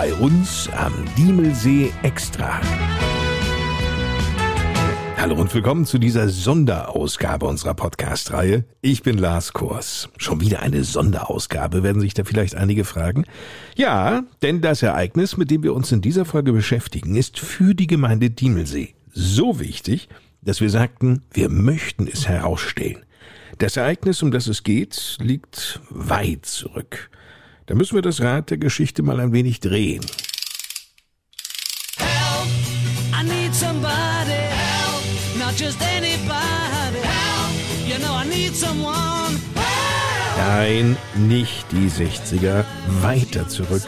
bei uns am Diemelsee Extra. Hallo und willkommen zu dieser Sonderausgabe unserer Podcast-Reihe. Ich bin Lars Kors. Schon wieder eine Sonderausgabe, werden sich da vielleicht einige fragen? Ja, denn das Ereignis, mit dem wir uns in dieser Folge beschäftigen, ist für die Gemeinde Diemelsee so wichtig, dass wir sagten, wir möchten es herausstellen. Das Ereignis, um das es geht, liegt weit zurück. Da müssen wir das Rad der Geschichte mal ein wenig drehen. Help, I need somebody help, not just anybody help, you know I need someone help. Nein, nicht die 60er, weiter zurück.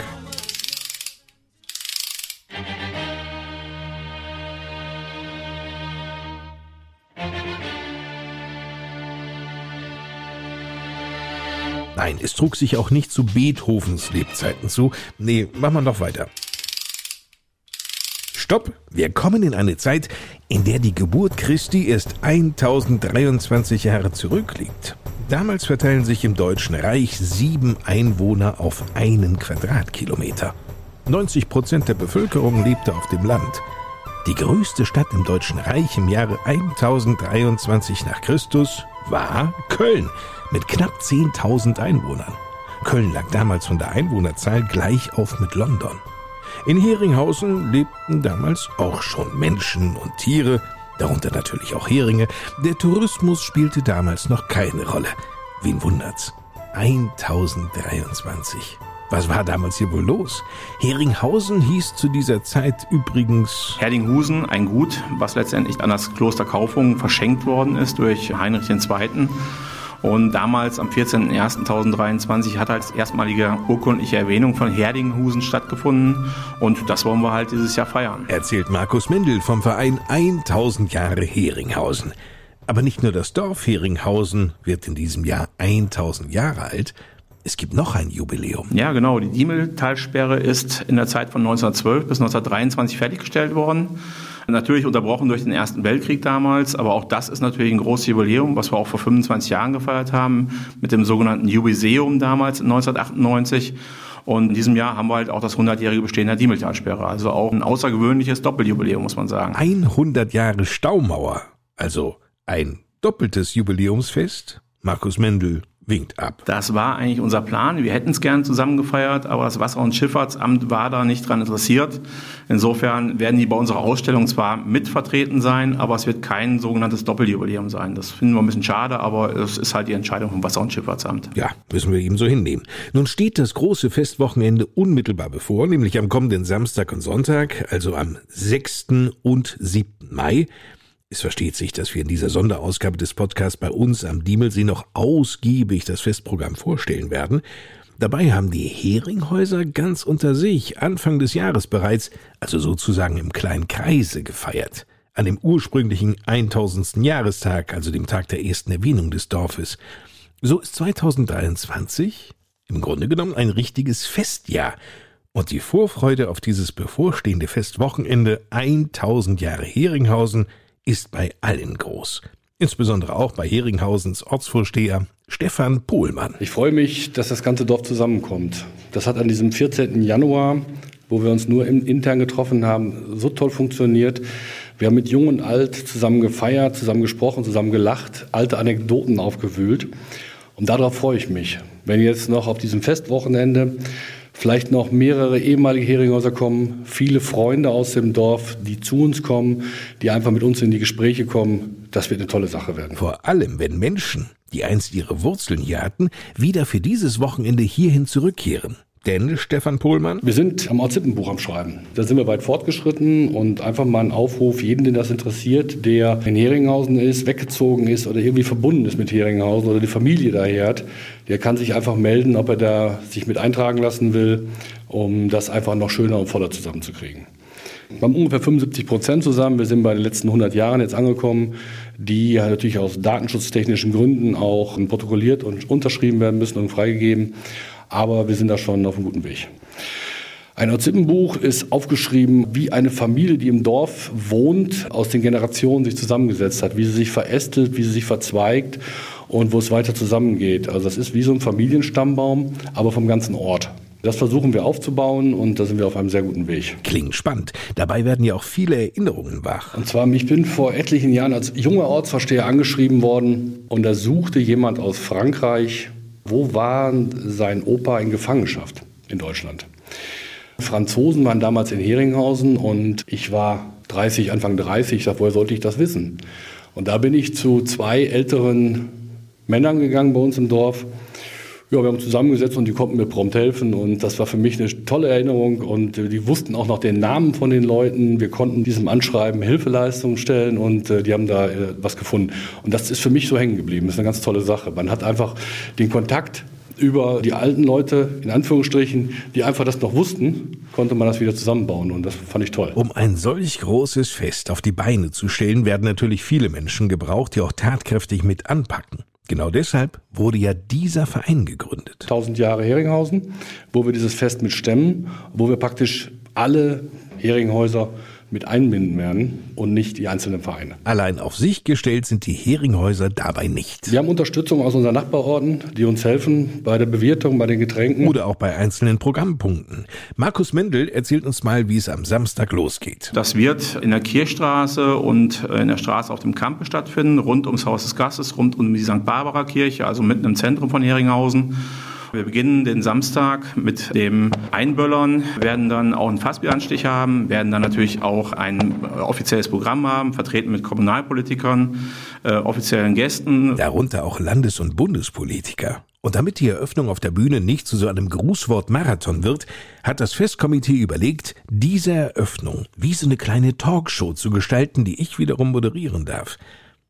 Nein, es trug sich auch nicht zu Beethovens Lebzeiten zu. Nee, machen wir noch weiter. Stopp! Wir kommen in eine Zeit, in der die Geburt Christi erst 1023 Jahre zurückliegt. Damals verteilen sich im Deutschen Reich sieben Einwohner auf einen Quadratkilometer. 90 Prozent der Bevölkerung lebte auf dem Land. Die größte Stadt im Deutschen Reich im Jahre 1023 nach Christus war Köln mit knapp 10.000 Einwohnern. Köln lag damals von der Einwohnerzahl gleich auf mit London. In Heringhausen lebten damals auch schon Menschen und Tiere, darunter natürlich auch Heringe. Der Tourismus spielte damals noch keine Rolle. Wen wundert's? 1023. Was war damals hier wohl los? Heringhausen hieß zu dieser Zeit übrigens Herdinghusen, ein Gut, was letztendlich an das Kloster Kaufung verschenkt worden ist durch Heinrich II. Und damals, am 14.01.1023, hat als erstmalige urkundliche Erwähnung von Herdinghusen stattgefunden. Und das wollen wir halt dieses Jahr feiern. Erzählt Markus Mendel vom Verein 1000 Jahre Heringhausen. Aber nicht nur das Dorf Heringhausen wird in diesem Jahr 1000 Jahre alt, es gibt noch ein Jubiläum. Ja, genau. Die Diemeltalsperre ist in der Zeit von 1912 bis 1923 fertiggestellt worden. Natürlich unterbrochen durch den Ersten Weltkrieg damals, aber auch das ist natürlich ein großes Jubiläum, was wir auch vor 25 Jahren gefeiert haben, mit dem sogenannten Jubiläum damals 1998. Und in diesem Jahr haben wir halt auch das 100-jährige Bestehen der Diemeltalsperre. Also auch ein außergewöhnliches Doppeljubiläum, muss man sagen. 100 Jahre Staumauer. Also ein doppeltes Jubiläumsfest. Markus Mendel winkt ab. Das war eigentlich unser Plan. Wir hätten es gern zusammen gefeiert, aber das Wasser- und Schifffahrtsamt war da nicht dran interessiert. Insofern werden die bei unserer Ausstellung zwar mitvertreten sein, aber es wird kein sogenanntes Doppeljubiläum sein. Das finden wir ein bisschen schade, aber es ist halt die Entscheidung vom Wasser- und Schifffahrtsamt. Ja, müssen wir eben so hinnehmen. Nun steht das große Festwochenende unmittelbar bevor, nämlich am kommenden Samstag und Sonntag, also am 6. und 7. Mai. Es versteht sich, dass wir in dieser Sonderausgabe des Podcasts bei uns am Diemelsee noch ausgiebig das Festprogramm vorstellen werden. Dabei haben die Heringhäuser ganz unter sich Anfang des Jahres bereits, also sozusagen im kleinen Kreise gefeiert. An dem ursprünglichen 1000. Jahrestag, also dem Tag der ersten Erwähnung des Dorfes. So ist 2023 im Grunde genommen ein richtiges Festjahr. Und die Vorfreude auf dieses bevorstehende Festwochenende 1000 Jahre Heringhausen ist bei allen groß. Insbesondere auch bei Heringhausens Ortsvorsteher Stefan Pohlmann. Ich freue mich, dass das ganze Dorf zusammenkommt. Das hat an diesem 14. Januar, wo wir uns nur intern getroffen haben, so toll funktioniert. Wir haben mit Jung und Alt zusammen gefeiert, zusammen gesprochen, zusammen gelacht, alte Anekdoten aufgewühlt. Und darauf freue ich mich. Wenn jetzt noch auf diesem Festwochenende vielleicht noch mehrere ehemalige Heringhäuser kommen, viele Freunde aus dem Dorf, die zu uns kommen, die einfach mit uns in die Gespräche kommen. Das wird eine tolle Sache werden. Vor allem, wenn Menschen, die einst ihre Wurzeln hier hatten, wieder für dieses Wochenende hierhin zurückkehren. Denn, Stefan Pohlmann? Wir sind am Ortsippenbuch am Schreiben. Da sind wir weit fortgeschritten und einfach mal ein Aufruf, jeden, den das interessiert, der in Heringhausen ist, weggezogen ist oder irgendwie verbunden ist mit Heringhausen oder die Familie daher hat, der kann sich einfach melden, ob er da sich mit eintragen lassen will, um das einfach noch schöner und voller zusammenzukriegen. Wir haben ungefähr 75 Prozent zusammen. Wir sind bei den letzten 100 Jahren jetzt angekommen, die natürlich aus datenschutztechnischen Gründen auch protokolliert und unterschrieben werden müssen und freigegeben aber wir sind da schon auf einem guten Weg. Ein Ortsippenbuch ist aufgeschrieben, wie eine Familie, die im Dorf wohnt, aus den Generationen sich zusammengesetzt hat, wie sie sich verästelt, wie sie sich verzweigt und wo es weiter zusammengeht. Also das ist wie so ein Familienstammbaum, aber vom ganzen Ort. Das versuchen wir aufzubauen und da sind wir auf einem sehr guten Weg. Klingt spannend. Dabei werden ja auch viele Erinnerungen wach. Und zwar, ich bin vor etlichen Jahren als junger Ortsversteher angeschrieben worden und da suchte jemand aus Frankreich, wo war sein Opa in Gefangenschaft in Deutschland. Franzosen waren damals in Heringhausen und ich war 30, Anfang 30. Ich sag, woher sollte ich das wissen? Und da bin ich zu zwei älteren Männern gegangen bei uns im Dorf ja, wir haben zusammengesetzt und die konnten mir prompt helfen und das war für mich eine tolle Erinnerung und äh, die wussten auch noch den Namen von den Leuten. Wir konnten diesem Anschreiben Hilfeleistungen stellen und äh, die haben da äh, was gefunden. Und das ist für mich so hängen geblieben. Das ist eine ganz tolle Sache. Man hat einfach den Kontakt über die alten Leute, in Anführungsstrichen, die einfach das noch wussten, konnte man das wieder zusammenbauen und das fand ich toll. Um ein solch großes Fest auf die Beine zu stellen, werden natürlich viele Menschen gebraucht, die auch tatkräftig mit anpacken. Genau deshalb wurde ja dieser Verein gegründet. 1000 Jahre Heringhausen, wo wir dieses Fest mit stemmen, wo wir praktisch alle Heringhäuser mit einbinden werden und nicht die einzelnen Vereine. Allein auf sich gestellt sind die Heringhäuser dabei nicht. Wir haben Unterstützung aus unseren Nachbarorten, die uns helfen bei der Bewirtung, bei den Getränken. Oder auch bei einzelnen Programmpunkten. Markus Mendel erzählt uns mal, wie es am Samstag losgeht. Das wird in der Kirchstraße und in der Straße auf dem Kampe stattfinden, rund ums Haus des Gastes, rund um die St. Barbara Kirche, also mitten im Zentrum von Heringhausen. Wir beginnen den Samstag mit dem Einböllern, werden dann auch einen Fassbieranstich haben, werden dann natürlich auch ein äh, offizielles Programm haben, vertreten mit Kommunalpolitikern, äh, offiziellen Gästen. Darunter auch Landes- und Bundespolitiker. Und damit die Eröffnung auf der Bühne nicht zu so einem Grußwort-Marathon wird, hat das Festkomitee überlegt, diese Eröffnung wie so eine kleine Talkshow zu gestalten, die ich wiederum moderieren darf.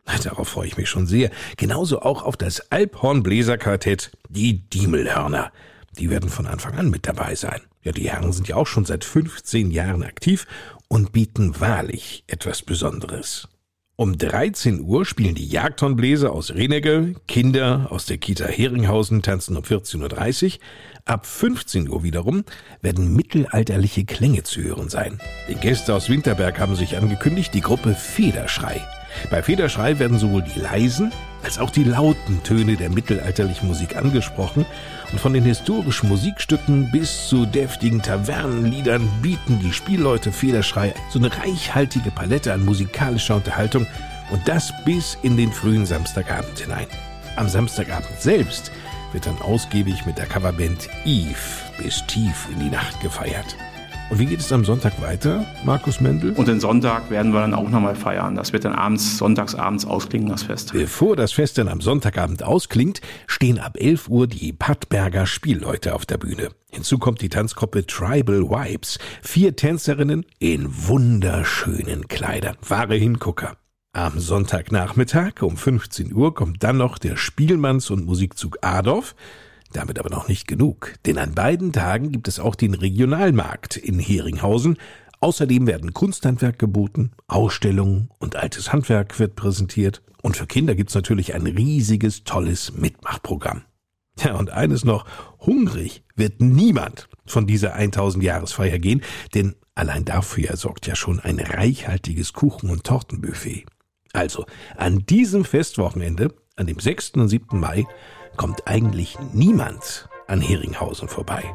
Darauf freue ich mich schon sehr. Genauso auch auf das Alphornbläserquartett, die Diemelhörner. Die werden von Anfang an mit dabei sein. Ja, die Herren sind ja auch schon seit 15 Jahren aktiv und bieten wahrlich etwas Besonderes. Um 13 Uhr spielen die Jagdhornbläser aus Renegge, Kinder aus der Kita Heringhausen tanzen um 14.30 Uhr. Ab 15 Uhr wiederum werden mittelalterliche Klänge zu hören sein. Die Gäste aus Winterberg haben sich angekündigt, die Gruppe Federschrei. Bei Federschrei werden sowohl die leisen als auch die lauten Töne der mittelalterlichen Musik angesprochen und von den historischen Musikstücken bis zu deftigen Tavernenliedern bieten die Spielleute Federschrei so eine reichhaltige Palette an musikalischer Unterhaltung und das bis in den frühen Samstagabend hinein. Am Samstagabend selbst wird dann ausgiebig mit der Coverband Eve bis tief in die Nacht gefeiert. Und wie geht es am Sonntag weiter, Markus Mendel? Und den Sonntag werden wir dann auch nochmal feiern. Das wird dann abends, sonntagsabends ausklingen, das Fest. Bevor das Fest dann am Sonntagabend ausklingt, stehen ab 11 Uhr die Pattberger Spielleute auf der Bühne. Hinzu kommt die Tanzgruppe Tribal Vibes. Vier Tänzerinnen in wunderschönen Kleidern. Wahre Hingucker. Am Sonntagnachmittag um 15 Uhr kommt dann noch der Spielmanns- und Musikzug Adolf. Damit aber noch nicht genug, denn an beiden Tagen gibt es auch den Regionalmarkt in Heringhausen. Außerdem werden Kunsthandwerk geboten, Ausstellungen und altes Handwerk wird präsentiert. Und für Kinder gibt's natürlich ein riesiges, tolles Mitmachprogramm. Ja, und eines noch, hungrig wird niemand von dieser 1000 Jahresfeier gehen, denn allein dafür sorgt ja schon ein reichhaltiges Kuchen- und Tortenbuffet. Also, an diesem Festwochenende, an dem 6. und 7. Mai, kommt eigentlich niemand an Heringhausen vorbei.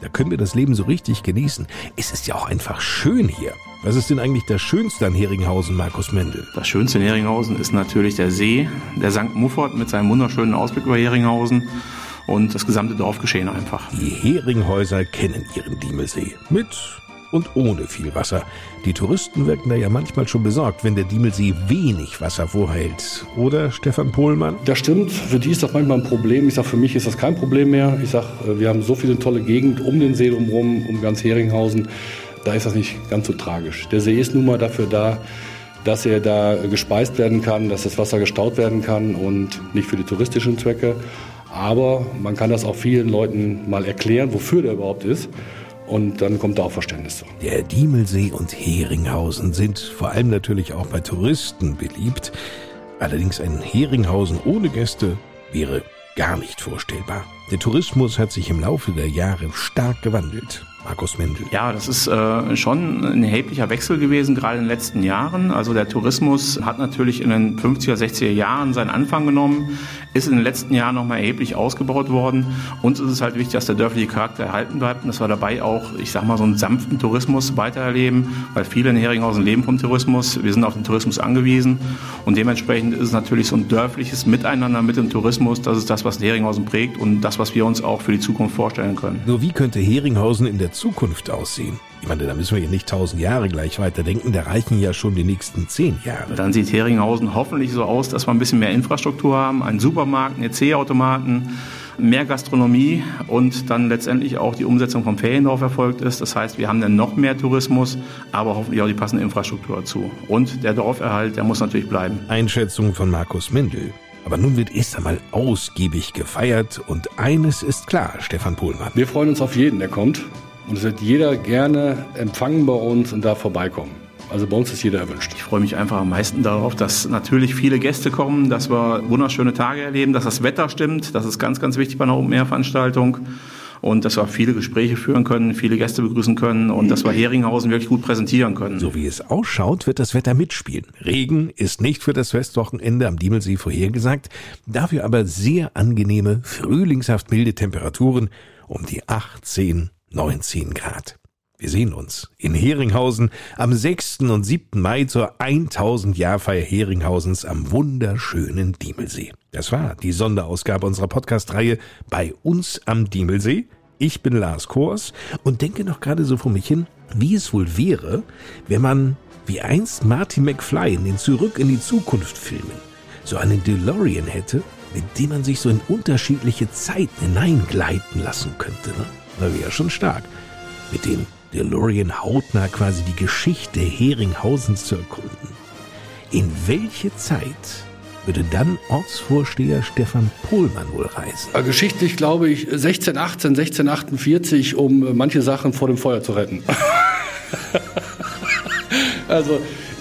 Da können wir das Leben so richtig genießen. Es ist ja auch einfach schön hier. Was ist denn eigentlich das Schönste an Heringhausen, Markus Mendel? Das Schönste in Heringhausen ist natürlich der See, der St. Muffort mit seinem wunderschönen Ausblick über Heringhausen und das gesamte Dorfgeschehen einfach. Die Heringhäuser kennen ihren Diemelsee. Mit und ohne viel Wasser. Die Touristen wirken da ja manchmal schon besorgt, wenn der Diemelsee wenig Wasser vorhält. Oder, Stefan Pohlmann? Das stimmt. Für die ist das manchmal ein Problem. Ich sage, für mich ist das kein Problem mehr. Ich sage, äh, wir haben so viele tolle Gegend um den See drumherum, um ganz Heringhausen. Da ist das nicht ganz so tragisch. Der See ist nun mal dafür da, dass er da gespeist werden kann, dass das Wasser gestaut werden kann und nicht für die touristischen Zwecke. Aber man kann das auch vielen Leuten mal erklären, wofür der überhaupt ist. Und dann kommt da auch Verständnis zu. Der Diemelsee und Heringhausen sind vor allem natürlich auch bei Touristen beliebt. Allerdings ein Heringhausen ohne Gäste wäre gar nicht vorstellbar. Der Tourismus hat sich im Laufe der Jahre stark gewandelt. Markus Mendel. Ja, das ist äh, schon ein erheblicher Wechsel gewesen, gerade in den letzten Jahren. Also der Tourismus hat natürlich in den 50er, 60er Jahren seinen Anfang genommen, ist in den letzten Jahren nochmal erheblich ausgebaut worden. Uns ist es halt wichtig, dass der dörfliche Charakter erhalten bleibt und dass wir dabei auch, ich sag mal, so einen sanften Tourismus weitererleben, weil viele in Heringhausen leben vom Tourismus. Wir sind auf den Tourismus angewiesen und dementsprechend ist es natürlich so ein dörfliches Miteinander mit dem Tourismus. Das ist das, was Heringhausen prägt und das, was wir uns auch für die Zukunft vorstellen können. Nur wie könnte Heringhausen in der Zukunft aussehen? Ich meine, da müssen wir ja nicht tausend Jahre gleich weiterdenken, da reichen ja schon die nächsten zehn Jahre. Dann sieht Heringhausen hoffentlich so aus, dass wir ein bisschen mehr Infrastruktur haben, einen Supermarkt, einen EC-Automaten, mehr Gastronomie und dann letztendlich auch die Umsetzung vom Feriendorf erfolgt ist. Das heißt, wir haben dann noch mehr Tourismus, aber hoffentlich auch die passende Infrastruktur dazu. Und der Dorferhalt, der muss natürlich bleiben. Einschätzung von Markus Mendel. Aber nun wird erst einmal ausgiebig gefeiert und eines ist klar, Stefan Pohlmann. Wir freuen uns auf jeden, der kommt. Und es wird jeder gerne empfangen bei uns und da vorbeikommen. Also bei uns ist jeder erwünscht. Ich freue mich einfach am meisten darauf, dass natürlich viele Gäste kommen, dass wir wunderschöne Tage erleben, dass das Wetter stimmt. Das ist ganz, ganz wichtig bei einer Open-Air-Veranstaltung. Und dass wir viele Gespräche führen können, viele Gäste begrüßen können und dass wir Heringhausen wirklich gut präsentieren können. So wie es ausschaut, wird das Wetter mitspielen. Regen ist nicht für das Festwochenende am Diemelsee vorhergesagt, dafür aber sehr angenehme, frühlingshaft milde Temperaturen um die 18, 19 Grad. Wir sehen uns in Heringhausen am 6. und 7. Mai zur 1000 Jahrfeier Heringhausens am wunderschönen Diemelsee. Das war die Sonderausgabe unserer Podcast-Reihe bei uns am Diemelsee. Ich bin Lars Kors und denke noch gerade so vor mich hin, wie es wohl wäre, wenn man wie einst Marty McFly in den Zurück in die Zukunft Filmen so einen DeLorean hätte, mit dem man sich so in unterschiedliche Zeiten hineingleiten lassen könnte. Ne? Da wäre schon stark. Mit dem DeLorean hautnah quasi die Geschichte Heringhausens zu erkunden. In welche Zeit würde dann Ortsvorsteher Stefan Pohlmann wohl reisen? Äh, geschichtlich glaube ich 1618, 1648, um äh, manche Sachen vor dem Feuer zu retten. also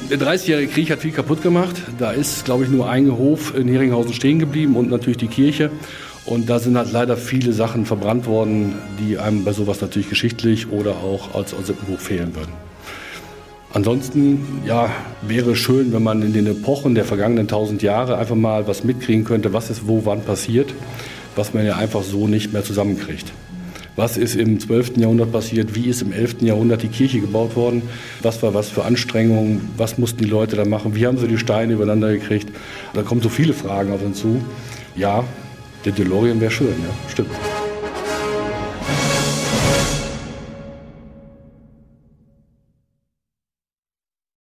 der 30-jährige Krieg hat viel kaputt gemacht. Da ist, glaube ich, nur ein Hof in Heringhausen stehen geblieben und natürlich die Kirche. Und da sind halt leider viele Sachen verbrannt worden, die einem bei sowas natürlich geschichtlich oder auch als, Buch fehlen würden. Ansonsten, ja, wäre schön, wenn man in den Epochen der vergangenen tausend Jahre einfach mal was mitkriegen könnte, was ist wo wann passiert, was man ja einfach so nicht mehr zusammenkriegt. Was ist im 12. Jahrhundert passiert? Wie ist im 11. Jahrhundert die Kirche gebaut worden? Was war was für Anstrengungen? Was mussten die Leute da machen? Wie haben sie die Steine übereinander gekriegt? Da kommen so viele Fragen auf uns zu. Ja, der DeLorean wäre schön, ja, stimmt.